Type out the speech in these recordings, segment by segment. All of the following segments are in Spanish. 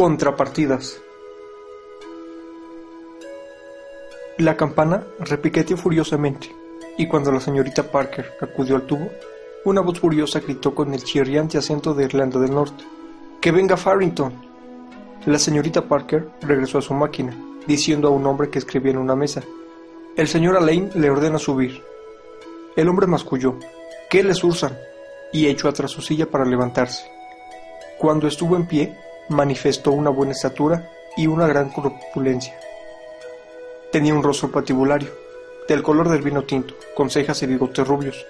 Contrapartidas. La campana repiqueteó furiosamente, y cuando la señorita Parker acudió al tubo, una voz furiosa gritó con el chirriante acento de Irlanda del Norte: ¡Que venga Farrington! La señorita Parker regresó a su máquina, diciendo a un hombre que escribía en una mesa: El señor Alain le ordena subir. El hombre masculló: ¿Qué les usan? y echó atrás su silla para levantarse. Cuando estuvo en pie, manifestó una buena estatura y una gran corpulencia. Tenía un rostro patibulario, del color del vino tinto, con cejas y bigotes rubios.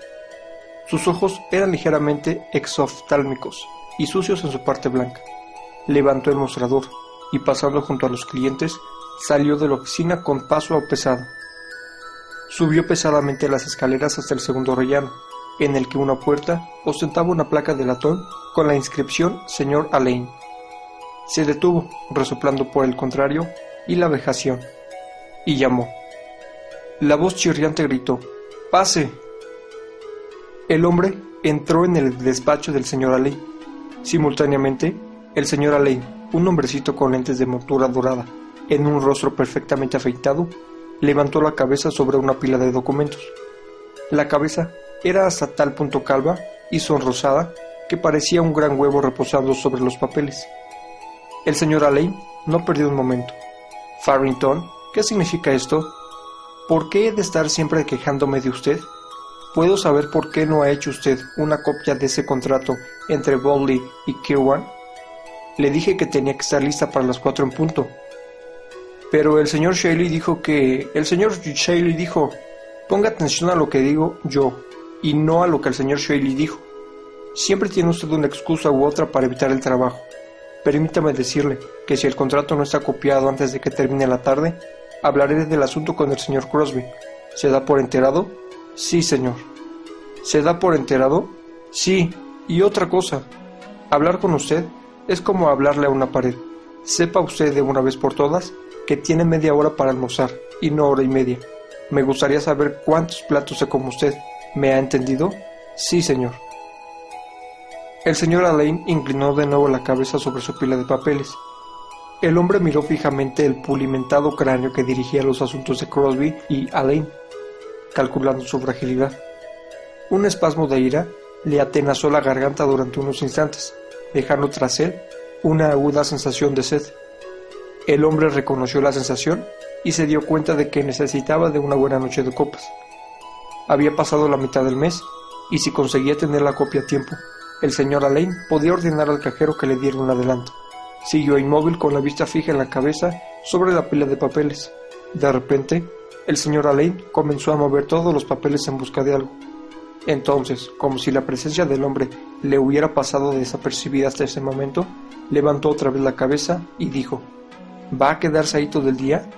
Sus ojos eran ligeramente exoftálmicos y sucios en su parte blanca. Levantó el mostrador y pasando junto a los clientes, salió de la oficina con paso pesado. Subió pesadamente las escaleras hasta el segundo rellano, en el que una puerta ostentaba una placa de latón con la inscripción Señor Alain. Se detuvo, resoplando por el contrario, y la vejación, y llamó. La voz chirriante gritó, ¡Pase! El hombre entró en el despacho del señor Alain. Simultáneamente, el señor Alain, un hombrecito con lentes de montura dorada, en un rostro perfectamente afeitado, levantó la cabeza sobre una pila de documentos. La cabeza era hasta tal punto calva y sonrosada que parecía un gran huevo reposando sobre los papeles. El señor Alain no perdió un momento. Farrington, ¿qué significa esto? ¿Por qué he de estar siempre quejándome de usted? ¿Puedo saber por qué no ha hecho usted una copia de ese contrato entre Bowley y Kirwan? Le dije que tenía que estar lista para las cuatro en punto. Pero el señor Shaley dijo que... El señor Shaley dijo... Ponga atención a lo que digo yo y no a lo que el señor Shaley dijo. Siempre tiene usted una excusa u otra para evitar el trabajo. Permítame decirle que si el contrato no está copiado antes de que termine la tarde, hablaré del asunto con el señor Crosby. ¿Se da por enterado? Sí, señor. ¿Se da por enterado? Sí. Y otra cosa. Hablar con usted es como hablarle a una pared. Sepa usted de una vez por todas que tiene media hora para almorzar y no hora y media. Me gustaría saber cuántos platos se come usted. ¿Me ha entendido? Sí, señor. El señor Alain inclinó de nuevo la cabeza sobre su pila de papeles. El hombre miró fijamente el pulimentado cráneo que dirigía los asuntos de Crosby y Alain, calculando su fragilidad. Un espasmo de ira le atenazó la garganta durante unos instantes, dejando tras él una aguda sensación de sed. El hombre reconoció la sensación y se dio cuenta de que necesitaba de una buena noche de copas. Había pasado la mitad del mes, y si conseguía tener la copia a tiempo, el señor Alain podía ordenar al cajero que le diera un adelanto. Siguió inmóvil con la vista fija en la cabeza sobre la pila de papeles. De repente, el señor Alain comenzó a mover todos los papeles en busca de algo. Entonces, como si la presencia del hombre le hubiera pasado desapercibida hasta ese momento, levantó otra vez la cabeza y dijo, ¿Va a quedarse ahí todo el día?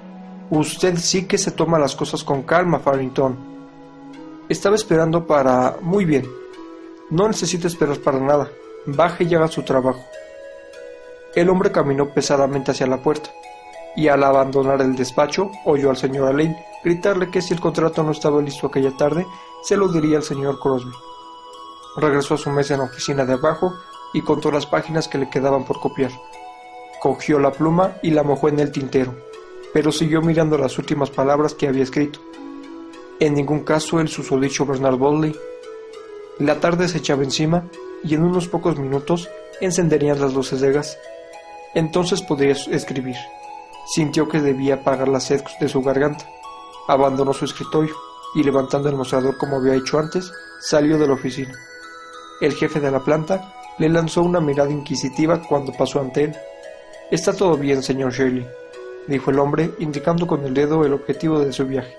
Usted sí que se toma las cosas con calma, Farrington. Estaba esperando para... Muy bien. No necesita esperar para nada. Baje y haga su trabajo. El hombre caminó pesadamente hacia la puerta, y al abandonar el despacho oyó al señor Alain gritarle que si el contrato no estaba listo aquella tarde, se lo diría al señor Crosby. Regresó a su mesa en la oficina de abajo y contó las páginas que le quedaban por copiar. Cogió la pluma y la mojó en el tintero, pero siguió mirando las últimas palabras que había escrito. En ningún caso el susodicho Bernard Bodley. La tarde se echaba encima y en unos pocos minutos encenderían las luces de gas. Entonces podría escribir. Sintió que debía apagar la sed de su garganta. Abandonó su escritorio y levantando el mostrador como había hecho antes, salió de la oficina. El jefe de la planta le lanzó una mirada inquisitiva cuando pasó ante él. Está todo bien, señor Shirley, dijo el hombre, indicando con el dedo el objetivo de su viaje.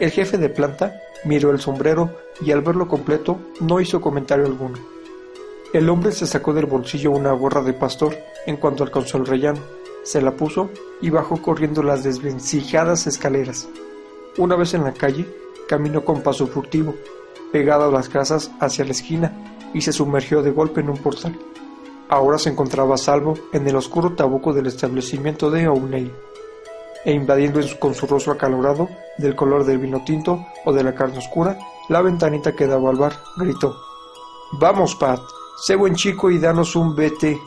El jefe de planta miró el sombrero y al verlo completo no hizo comentario alguno. El hombre se sacó del bolsillo una gorra de pastor en cuanto alcanzó el rellano, se la puso y bajó corriendo las desvencijadas escaleras. Una vez en la calle, caminó con paso furtivo, pegado a las casas hacia la esquina, y se sumergió de golpe en un portal. Ahora se encontraba a salvo en el oscuro tabuco del establecimiento de O'Neill e invadiendo con su rostro acalorado, del color del vino tinto o de la carne oscura, la ventanita que daba al bar, gritó: Vamos, Pat, sé buen chico y danos un BT.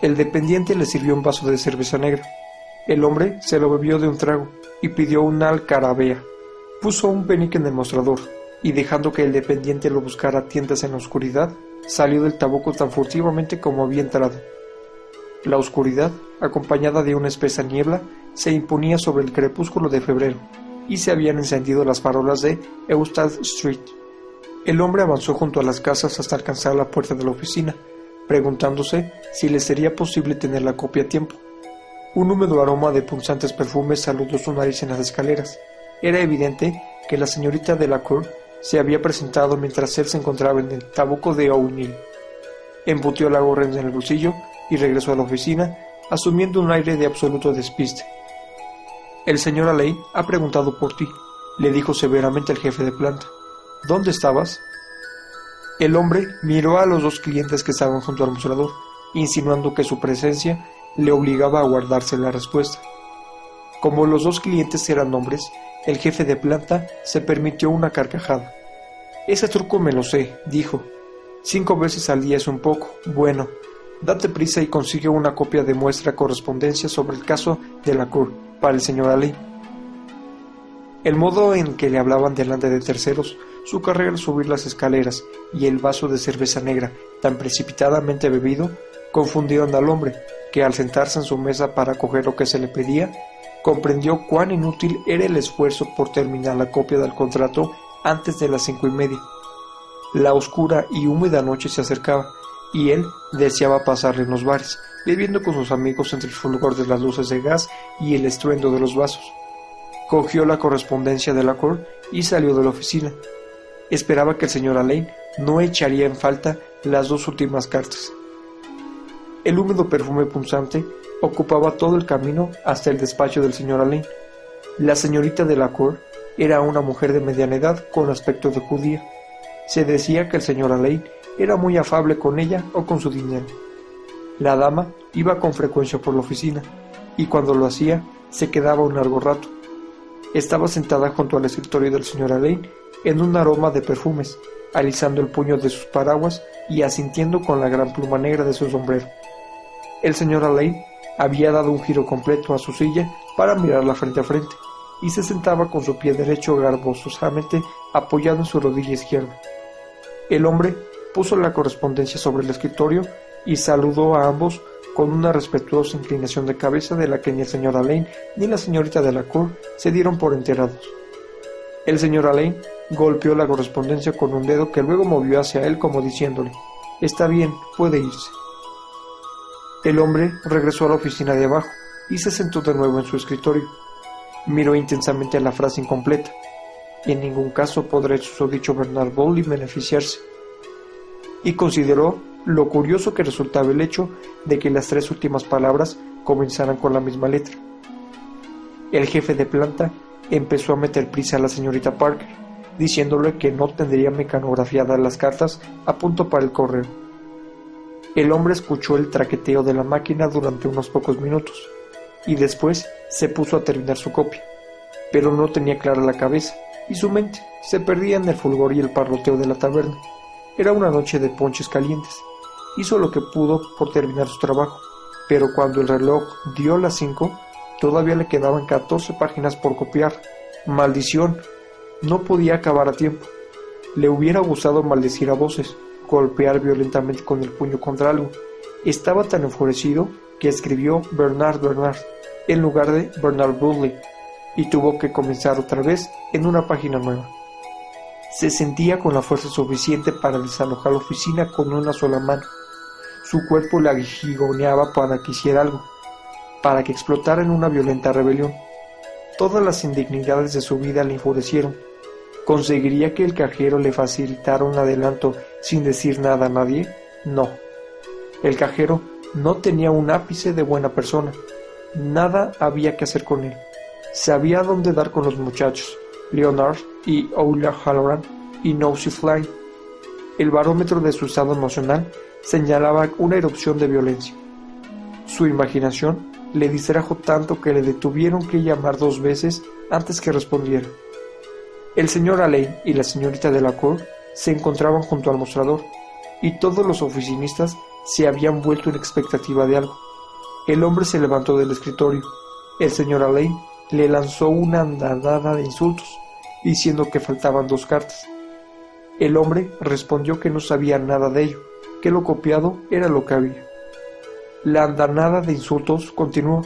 El dependiente le sirvió un vaso de cerveza negra. El hombre se lo bebió de un trago y pidió una alcarabea. Puso un penique en el mostrador y dejando que el dependiente lo buscara a tientas en la oscuridad, salió del tabaco tan furtivamente como había entrado. La oscuridad, acompañada de una espesa niebla, se imponía sobre el crepúsculo de febrero y se habían encendido las farolas de Eustad Street. El hombre avanzó junto a las casas hasta alcanzar la puerta de la oficina, preguntándose si le sería posible tener la copia a tiempo. Un húmedo aroma de punzantes perfumes saludó su nariz en las escaleras. Era evidente que la señorita de la Cour se había presentado mientras él se encontraba en el tabuco de O'Neill. Embutió la gorra en el bolsillo y regresó a la oficina, asumiendo un aire de absoluto despiste. El señor Alley ha preguntado por ti, le dijo severamente el jefe de planta. ¿Dónde estabas? El hombre miró a los dos clientes que estaban junto al mostrador, insinuando que su presencia le obligaba a guardarse la respuesta. Como los dos clientes eran hombres, el jefe de planta se permitió una carcajada. Ese truco me lo sé, dijo. Cinco veces al día es un poco. Bueno, date prisa y consigue una copia de muestra correspondencia sobre el caso de la Cour para el señor Ali. El modo en que le hablaban delante de terceros, su carrera al subir las escaleras y el vaso de cerveza negra tan precipitadamente bebido confundieron al hombre, que al sentarse en su mesa para coger lo que se le pedía, comprendió cuán inútil era el esfuerzo por terminar la copia del contrato antes de las cinco y media. La oscura y húmeda noche se acercaba, y él deseaba pasarle en los bares, bebiendo con sus amigos entre el fulgor de las luces de gas y el estruendo de los vasos. Cogió la correspondencia de la Cor y salió de la oficina. Esperaba que el señor Alain no echaría en falta las dos últimas cartas. El húmedo perfume punzante ocupaba todo el camino hasta el despacho del señor Alain. La señorita de la Cour era una mujer de mediana edad con aspecto de judía. Se decía que el señor Alain era muy afable con ella o con su dinero. La dama iba con frecuencia por la oficina y cuando lo hacía se quedaba un largo rato. Estaba sentada junto al escritorio del señor Alain en un aroma de perfumes, alisando el puño de sus paraguas y asintiendo con la gran pluma negra de su sombrero. El señor Alain había dado un giro completo a su silla para mirarla frente a frente y se sentaba con su pie derecho garbosamente apoyado en su rodilla izquierda. El hombre puso la correspondencia sobre el escritorio y saludó a ambos con una respetuosa inclinación de cabeza de la que ni el señor Alain ni la señorita de la Cour se dieron por enterados. El señor Alain golpeó la correspondencia con un dedo que luego movió hacia él como diciéndole Está bien, puede irse. El hombre regresó a la oficina de abajo y se sentó de nuevo en su escritorio. Miró intensamente la frase incompleta. En ningún caso podrá el susodicho Bernard Bowley beneficiarse. Y consideró lo curioso que resultaba el hecho de que las tres últimas palabras comenzaran con la misma letra. El jefe de planta empezó a meter prisa a la señorita Parker, diciéndole que no tendría mecanografiadas las cartas a punto para el correo. El hombre escuchó el traqueteo de la máquina durante unos pocos minutos y después se puso a terminar su copia, pero no tenía clara la cabeza y su mente se perdía en el fulgor y el parloteo de la taberna. Era una noche de ponches calientes hizo lo que pudo por terminar su trabajo, pero cuando el reloj dio las cinco, todavía le quedaban 14 páginas por copiar. Maldición, no podía acabar a tiempo. Le hubiera gustado maldecir a voces, golpear violentamente con el puño contra algo. Estaba tan enfurecido que escribió Bernard Bernard en lugar de Bernard Burley y tuvo que comenzar otra vez en una página nueva. Se sentía con la fuerza suficiente para desalojar la oficina con una sola mano su cuerpo le agigoneaba para que hiciera algo, para que explotara en una violenta rebelión. Todas las indignidades de su vida le enfurecieron. ¿Conseguiría que el cajero le facilitara un adelanto sin decir nada a nadie? No. El cajero no tenía un ápice de buena persona. Nada había que hacer con él. Sabía dónde dar con los muchachos, Leonard y Halloran y Fly. El barómetro de su estado emocional señalaba una erupción de violencia. Su imaginación le distrajo tanto que le detuvieron que llamar dos veces antes que respondiera. El señor Alain y la señorita de la Cour se encontraban junto al mostrador, y todos los oficinistas se habían vuelto en expectativa de algo. El hombre se levantó del escritorio. El señor Alain le lanzó una andadada de insultos, diciendo que faltaban dos cartas. El hombre respondió que no sabía nada de ello, que lo copiado era lo que había. La andanada de insultos continuó,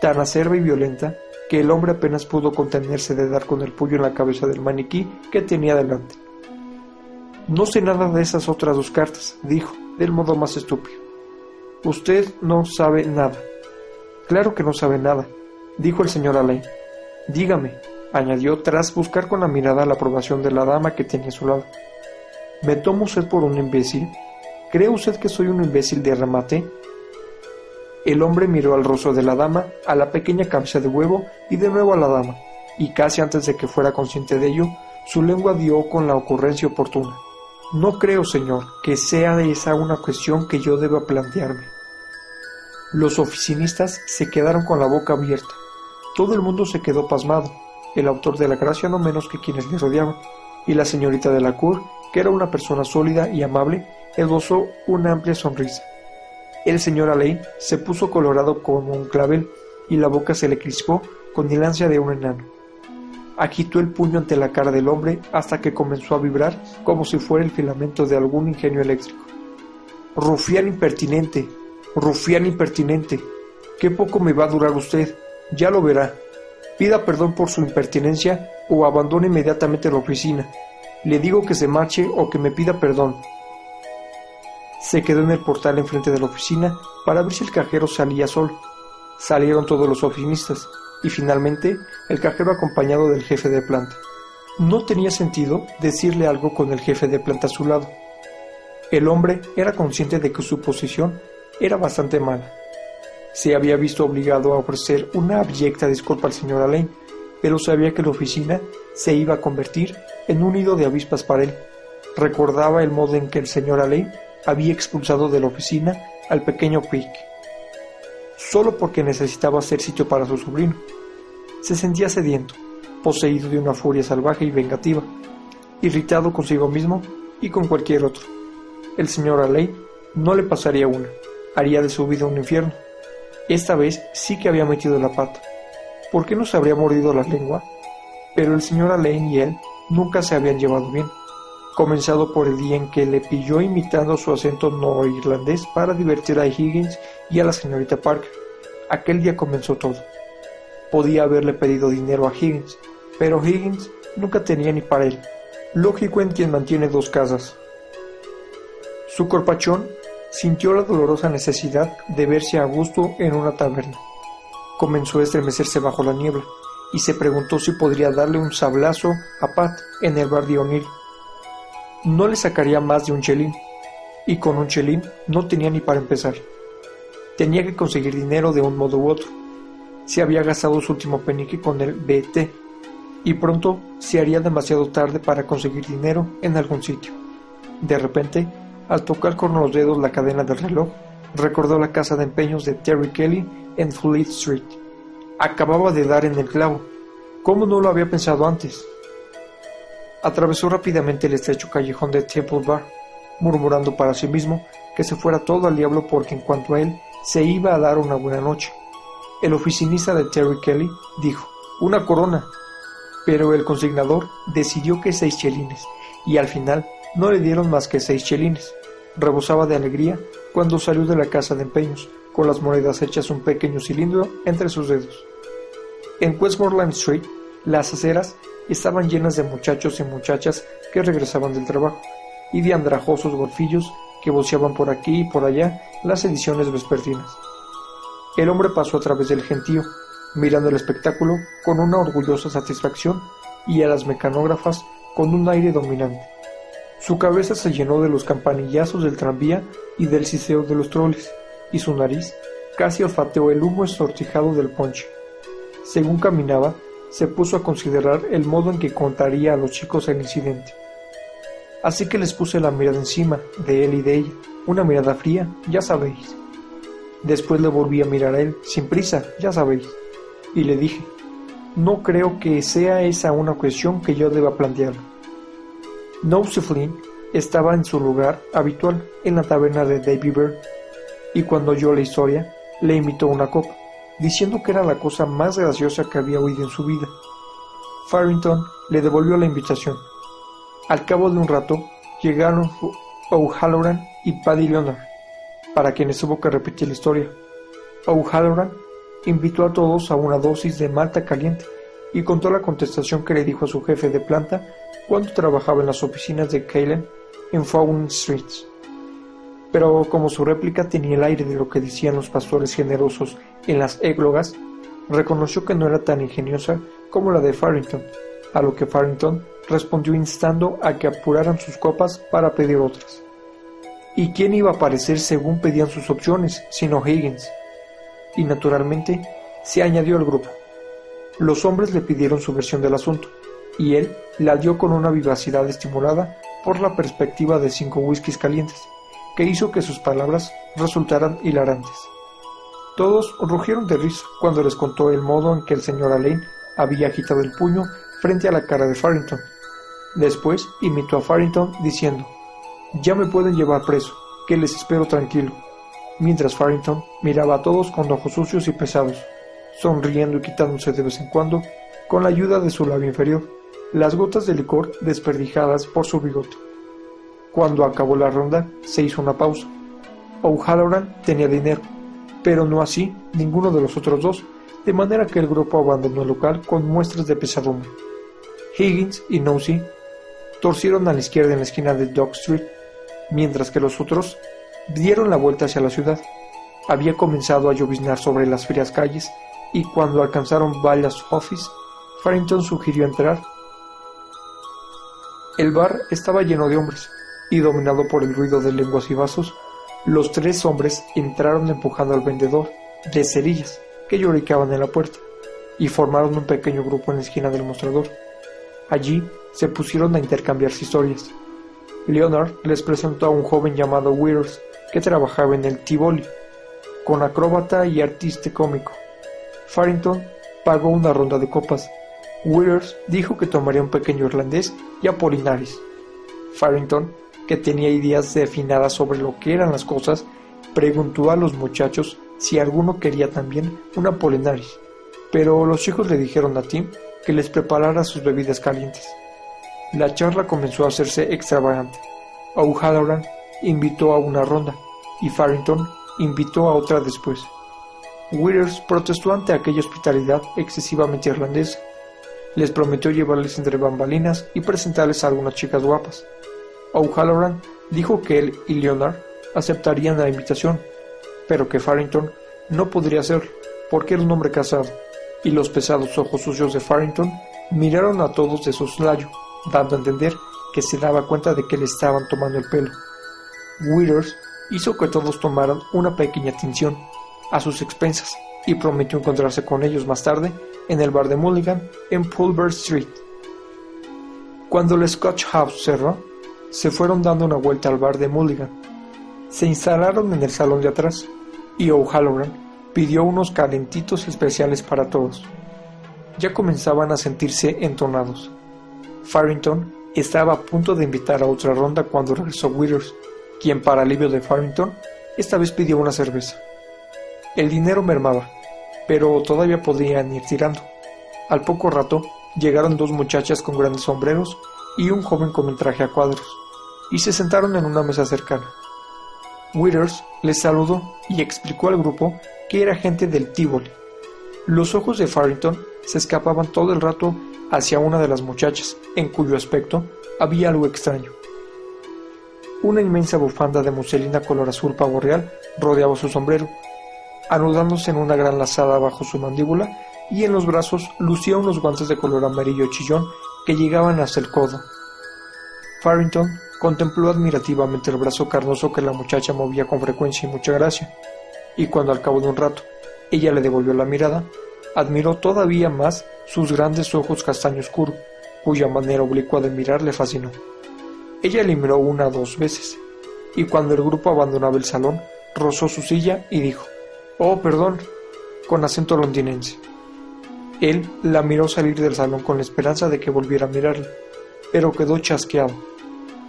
tan acerba y violenta que el hombre apenas pudo contenerse de dar con el puño en la cabeza del maniquí que tenía delante. No sé nada de esas otras dos cartas, dijo, del modo más estúpido. Usted no sabe nada. Claro que no sabe nada, dijo el señor Alain. Dígame, añadió tras buscar con la mirada la aprobación de la dama que tenía a su lado. ¿Me toma usted por un imbécil? ¿Cree usted que soy un imbécil de remate? El hombre miró al rostro de la dama, a la pequeña cabeza de huevo y de nuevo a la dama, y casi antes de que fuera consciente de ello, su lengua dio con la ocurrencia oportuna. No creo, señor, que sea esa una cuestión que yo deba plantearme. Los oficinistas se quedaron con la boca abierta. Todo el mundo se quedó pasmado, el autor de la gracia no menos que quienes le rodeaban, y la señorita de la Cour, que era una persona sólida y amable, esbozó una amplia sonrisa. El señor Alain se puso colorado como un clavel y la boca se le crispó con el ansia de un enano agitó el puño ante la cara del hombre hasta que comenzó a vibrar como si fuera el filamento de algún ingenio eléctrico. Rufián impertinente, rufián impertinente, qué poco me va a durar usted, ya lo verá. Pida perdón por su impertinencia o abandone inmediatamente la oficina. Le digo que se marche o que me pida perdón. Se quedó en el portal enfrente de la oficina para ver si el cajero salía solo. Salieron todos los oficinistas y finalmente el cajero acompañado del jefe de planta. No tenía sentido decirle algo con el jefe de planta a su lado. El hombre era consciente de que su posición era bastante mala. Se había visto obligado a ofrecer una abyecta disculpa al señor Alain, pero sabía que la oficina se iba a convertir en un nido de avispas para él. Recordaba el modo en que el señor Alain había expulsado de la oficina al pequeño Pick solo porque necesitaba hacer sitio para su sobrino. Se sentía sediento, poseído de una furia salvaje y vengativa, irritado consigo mismo y con cualquier otro. El señor Alley no le pasaría una, haría de su vida un infierno. Esta vez sí que había metido la pata. ¿Por qué no se habría mordido la lengua? Pero el señor Alain y él nunca se habían llevado bien, comenzado por el día en que le pilló imitando su acento no irlandés para divertir a Higgins y a la señorita Parker. Aquel día comenzó todo. Podía haberle pedido dinero a Higgins, pero Higgins nunca tenía ni para él. Lógico en quien mantiene dos casas. Su corpachón sintió la dolorosa necesidad de verse a gusto en una taberna. Comenzó a estremecerse bajo la niebla y se preguntó si podría darle un sablazo a Pat en el bar de. No le sacaría más de un chelín, y con un chelín no tenía ni para empezar. Tenía que conseguir dinero de un modo u otro. Se había gastado su último penique con el BT y pronto se haría demasiado tarde para conseguir dinero en algún sitio. De repente, al tocar con los dedos la cadena del reloj, recordó la casa de empeños de Terry Kelly en Fleet Street. Acababa de dar en el clavo. ¿Cómo no lo había pensado antes? Atravesó rápidamente el estrecho callejón de Temple Bar, murmurando para sí mismo que se fuera todo al diablo porque en cuanto a él se iba a dar una buena noche. El oficinista de Terry Kelly dijo, una corona, pero el consignador decidió que seis chelines, y al final no le dieron más que seis chelines. Rebosaba de alegría cuando salió de la casa de empeños, con las monedas hechas un pequeño cilindro entre sus dedos. En Westmoreland Street, las aceras estaban llenas de muchachos y muchachas que regresaban del trabajo, y de andrajosos golfillos que voceaban por aquí y por allá las ediciones vespertinas. El hombre pasó a través del gentío, mirando el espectáculo con una orgullosa satisfacción y a las mecanógrafas con un aire dominante. Su cabeza se llenó de los campanillazos del tranvía y del siseo de los troles, y su nariz casi olfateó el humo estortijado del ponche. Según caminaba, se puso a considerar el modo en que contaría a los chicos el incidente. Así que les puse la mirada encima de él y de ella, una mirada fría, ya sabéis. Después le volví a mirar a él, sin prisa, ya sabéis, y le dije, no creo que sea esa una cuestión que yo deba plantear. No, Flynn, estaba en su lugar habitual en la taberna de Davy Bird, y cuando oyó la historia, le invitó una copa, diciendo que era la cosa más graciosa que había oído en su vida. Farrington le devolvió la invitación. Al cabo de un rato, llegaron O'Halloran y Paddy Leonard, para quienes hubo que repetir la historia. O'Halloran invitó a todos a una dosis de malta caliente y contó la contestación que le dijo a su jefe de planta cuando trabajaba en las oficinas de Kalen en Fawn Street. Pero como su réplica tenía el aire de lo que decían los pastores generosos en las églogas, reconoció que no era tan ingeniosa como la de Farrington, a lo que Farrington respondió instando a que apuraran sus copas para pedir otras. ¿Y quién iba a aparecer según pedían sus opciones, sino Higgins? Y naturalmente se añadió al grupo. Los hombres le pidieron su versión del asunto, y él la dio con una vivacidad estimulada por la perspectiva de cinco whiskies calientes, que hizo que sus palabras resultaran hilarantes. Todos rugieron de risa cuando les contó el modo en que el señor Alain había agitado el puño frente a la cara de Farrington. Después imitó a Farrington diciendo, Ya me pueden llevar preso, que les espero tranquilo, mientras Farrington miraba a todos con ojos sucios y pesados, sonriendo y quitándose de vez en cuando, con la ayuda de su labio inferior, las gotas de licor desperdijadas por su bigote. Cuando acabó la ronda, se hizo una pausa. O'Halloran tenía dinero, pero no así ninguno de los otros dos, de manera que el grupo abandonó el local con muestras de pesadumbre. Higgins y Nosey torcieron a la izquierda en la esquina de Dock Street, mientras que los otros dieron la vuelta hacia la ciudad. Había comenzado a lloviznar sobre las frías calles y cuando alcanzaron Ballas Office, Farrington sugirió entrar. El bar estaba lleno de hombres, y dominado por el ruido de lenguas y vasos, los tres hombres entraron empujando al vendedor de cerillas que lloricaban en la puerta y formaron un pequeño grupo en la esquina del mostrador. Allí se pusieron a intercambiarse historias. Leonard les presentó a un joven llamado Withers que trabajaba en el Tivoli, con acróbata y artista cómico. Farrington pagó una ronda de copas. Withers dijo que tomaría un pequeño irlandés y Apolinaris. Farrington que tenía ideas definadas sobre lo que eran las cosas, preguntó a los muchachos si alguno quería también una Polinaris, pero los chicos le dijeron a Tim que les preparara sus bebidas calientes. La charla comenzó a hacerse extravagante. O'Halloran invitó a una ronda y Farrington invitó a otra después. Withers protestó ante aquella hospitalidad excesivamente irlandesa. Les prometió llevarles entre bambalinas y presentarles a algunas chicas guapas. O'Halloran dijo que él y Leonard aceptarían la invitación, pero que Farrington no podría hacerlo porque era un hombre casado, y los pesados ojos sucios de Farrington miraron a todos de soslayo, dando a entender que se daba cuenta de que le estaban tomando el pelo. Withers hizo que todos tomaran una pequeña atención a sus expensas y prometió encontrarse con ellos más tarde en el bar de Mulligan en Pulver Street. Cuando el Scotch House cerró, se fueron dando una vuelta al bar de Mulligan. Se instalaron en el salón de atrás y O'Halloran pidió unos calentitos especiales para todos. Ya comenzaban a sentirse entonados. Farrington estaba a punto de invitar a otra ronda cuando regresó Withers, quien para alivio de Farrington esta vez pidió una cerveza. El dinero mermaba, pero todavía podían ir tirando. Al poco rato llegaron dos muchachas con grandes sombreros y un joven con un traje a cuadros y se sentaron en una mesa cercana. Withers les saludó y explicó al grupo que era gente del Tivoli. Los ojos de Farrington se escapaban todo el rato hacia una de las muchachas, en cuyo aspecto había algo extraño. Una inmensa bufanda de muselina color azul pavo real rodeaba su sombrero, anudándose en una gran lazada bajo su mandíbula, y en los brazos lucía unos guantes de color amarillo chillón que llegaban hasta el codo. Farrington Contempló admirativamente el brazo carnoso que la muchacha movía con frecuencia y mucha gracia, y cuando al cabo de un rato ella le devolvió la mirada, admiró todavía más sus grandes ojos castaño oscuro, cuya manera oblicua de mirar le fascinó. Ella le miró una o dos veces, y cuando el grupo abandonaba el salón, rozó su silla y dijo, Oh, perdón, con acento londinense. Él la miró salir del salón con la esperanza de que volviera a mirarle, pero quedó chasqueado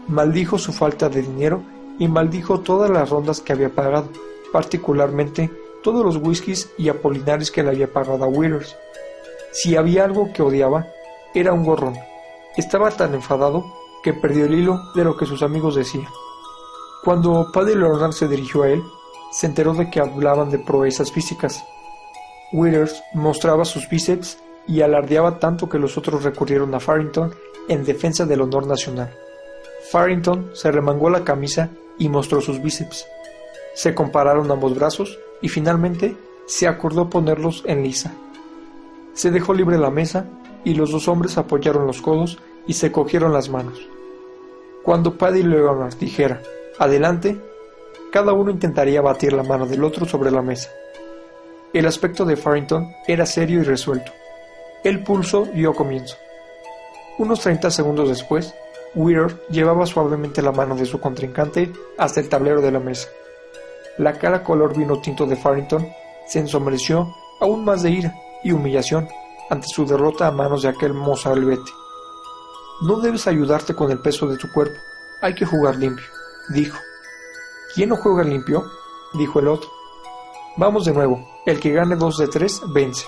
maldijo su falta de dinero y maldijo todas las rondas que había pagado, particularmente todos los whiskies y apolinares que le había pagado a Withers. Si había algo que odiaba, era un gorrón. Estaba tan enfadado que perdió el hilo de lo que sus amigos decían. Cuando Paddy Leonard se dirigió a él, se enteró de que hablaban de proezas físicas. Withers mostraba sus bíceps y alardeaba tanto que los otros recurrieron a Farrington en defensa del honor nacional. Farrington se remangó la camisa y mostró sus bíceps. Se compararon ambos brazos y finalmente se acordó ponerlos en lisa. Se dejó libre la mesa y los dos hombres apoyaron los codos y se cogieron las manos. Cuando Paddy Leonard dijera, adelante, cada uno intentaría batir la mano del otro sobre la mesa. El aspecto de Farrington era serio y resuelto. El pulso dio comienzo. Unos 30 segundos después, Weir llevaba suavemente la mano de su contrincante hasta el tablero de la mesa. La cara color vino tinto de Farrington se ensombreció aún más de ira y humillación ante su derrota a manos de aquel mozalbete. No debes ayudarte con el peso de tu cuerpo, hay que jugar limpio, dijo. ¿Quién no juega limpio? dijo el otro. Vamos de nuevo, el que gane dos de tres vence.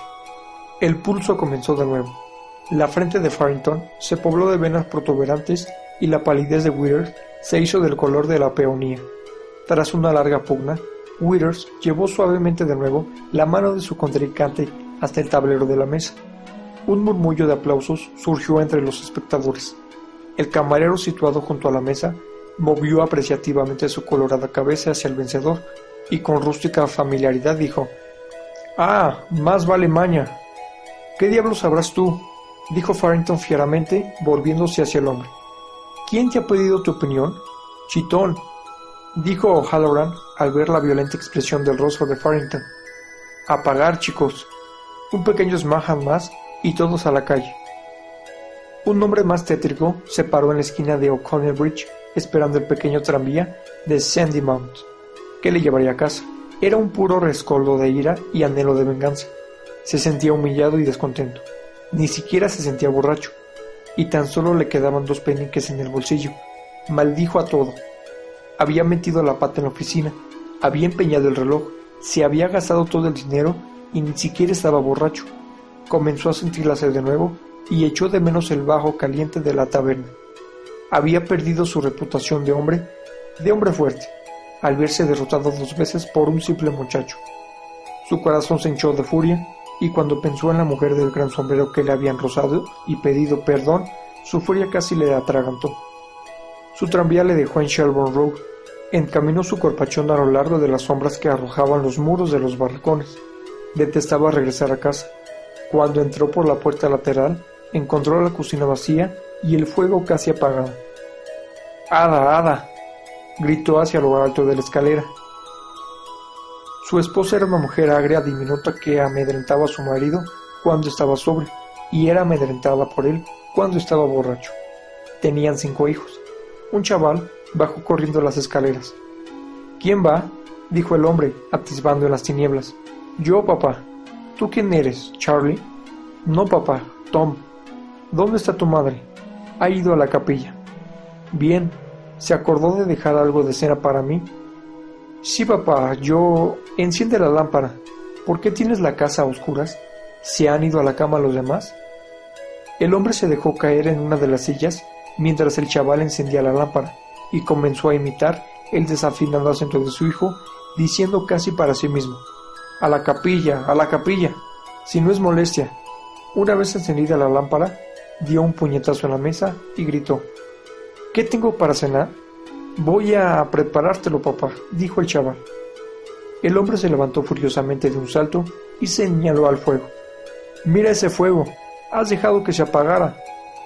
El pulso comenzó de nuevo. La frente de Farrington se pobló de venas protuberantes y la palidez de Withers se hizo del color de la peonía. Tras una larga pugna, Withers llevó suavemente de nuevo la mano de su contrincante hasta el tablero de la mesa. Un murmullo de aplausos surgió entre los espectadores. El camarero situado junto a la mesa movió apreciativamente su colorada cabeza hacia el vencedor y con rústica familiaridad dijo Ah, más vale maña. ¿Qué diablos sabrás tú? dijo Farrington fieramente, volviéndose hacia el hombre. ¿Quién te ha pedido tu opinión? Chitón, dijo O'Halloran al ver la violenta expresión del rostro de Farrington. Apagar, chicos. Un pequeño smahan más y todos a la calle. Un hombre más tétrico se paró en la esquina de O'Connell Bridge esperando el pequeño tranvía de Sandy Mount, que le llevaría a casa. Era un puro rescoldo de ira y anhelo de venganza. Se sentía humillado y descontento. Ni siquiera se sentía borracho, y tan solo le quedaban dos peniques en el bolsillo. Maldijo a todo. Había metido la pata en la oficina, había empeñado el reloj, se había gastado todo el dinero y ni siquiera estaba borracho comenzó a sentir la sed de nuevo y echó de menos el bajo caliente de la taberna. Había perdido su reputación de hombre, de hombre fuerte, al verse derrotado dos veces por un simple muchacho. Su corazón se hinchó de furia y cuando pensó en la mujer del gran sombrero que le habían rozado y pedido perdón, su furia casi le atragantó. Su tranvía le dejó en Shelburne Road. Encaminó su corpachón a lo largo de las sombras que arrojaban los muros de los barracones. Detestaba regresar a casa. Cuando entró por la puerta lateral, encontró la cocina vacía y el fuego casi apagado. ¡Ada, Ada! gritó hacia lo alto de la escalera. Su esposa era una mujer agria diminuta que amedrentaba a su marido cuando estaba sobrio y era amedrentada por él cuando estaba borracho. Tenían cinco hijos. Un chaval bajó corriendo las escaleras. ¿Quién va? dijo el hombre, atisbando en las tinieblas. Yo, papá, ¿Tú quién eres, Charlie? No, papá, Tom. ¿Dónde está tu madre? Ha ido a la capilla. Bien, ¿se acordó de dejar algo de cena para mí? Sí, papá, yo... Enciende la lámpara. ¿Por qué tienes la casa a oscuras? ¿Se han ido a la cama los demás? El hombre se dejó caer en una de las sillas mientras el chaval encendía la lámpara y comenzó a imitar el desafinado acento de su hijo, diciendo casi para sí mismo, a la capilla, a la capilla. Si no es molestia. Una vez encendida la lámpara, dio un puñetazo en la mesa y gritó. ¿Qué tengo para cenar? Voy a preparártelo, papá, dijo el chaval. El hombre se levantó furiosamente de un salto y señaló al fuego. Mira ese fuego. Has dejado que se apagara.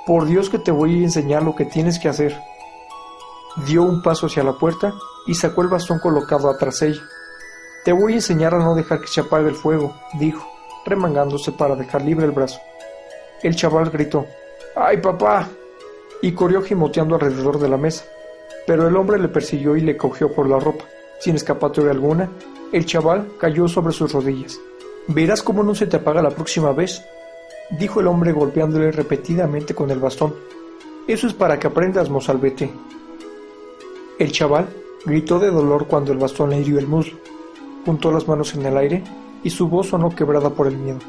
Por Dios que te voy a enseñar lo que tienes que hacer. Dio un paso hacia la puerta y sacó el bastón colocado atrás ella. Te voy a enseñar a no dejar que se apague el fuego, dijo, remangándose para dejar libre el brazo. El chaval gritó, ¡Ay, papá! y corrió gimoteando alrededor de la mesa. Pero el hombre le persiguió y le cogió por la ropa. Sin escapatoria alguna, el chaval cayó sobre sus rodillas. Verás cómo no se te apaga la próxima vez, dijo el hombre golpeándole repetidamente con el bastón. Eso es para que aprendas, mozalbete. El chaval gritó de dolor cuando el bastón le hirió el muslo. Juntó las manos en el aire y su voz sonó quebrada por el miedo.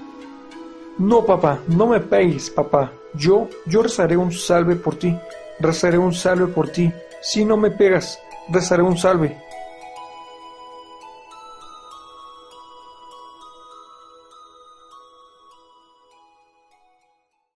No, papá, no me pegues, papá. Yo, yo rezaré un salve por ti. Rezaré un salve por ti. Si no me pegas, rezaré un salve.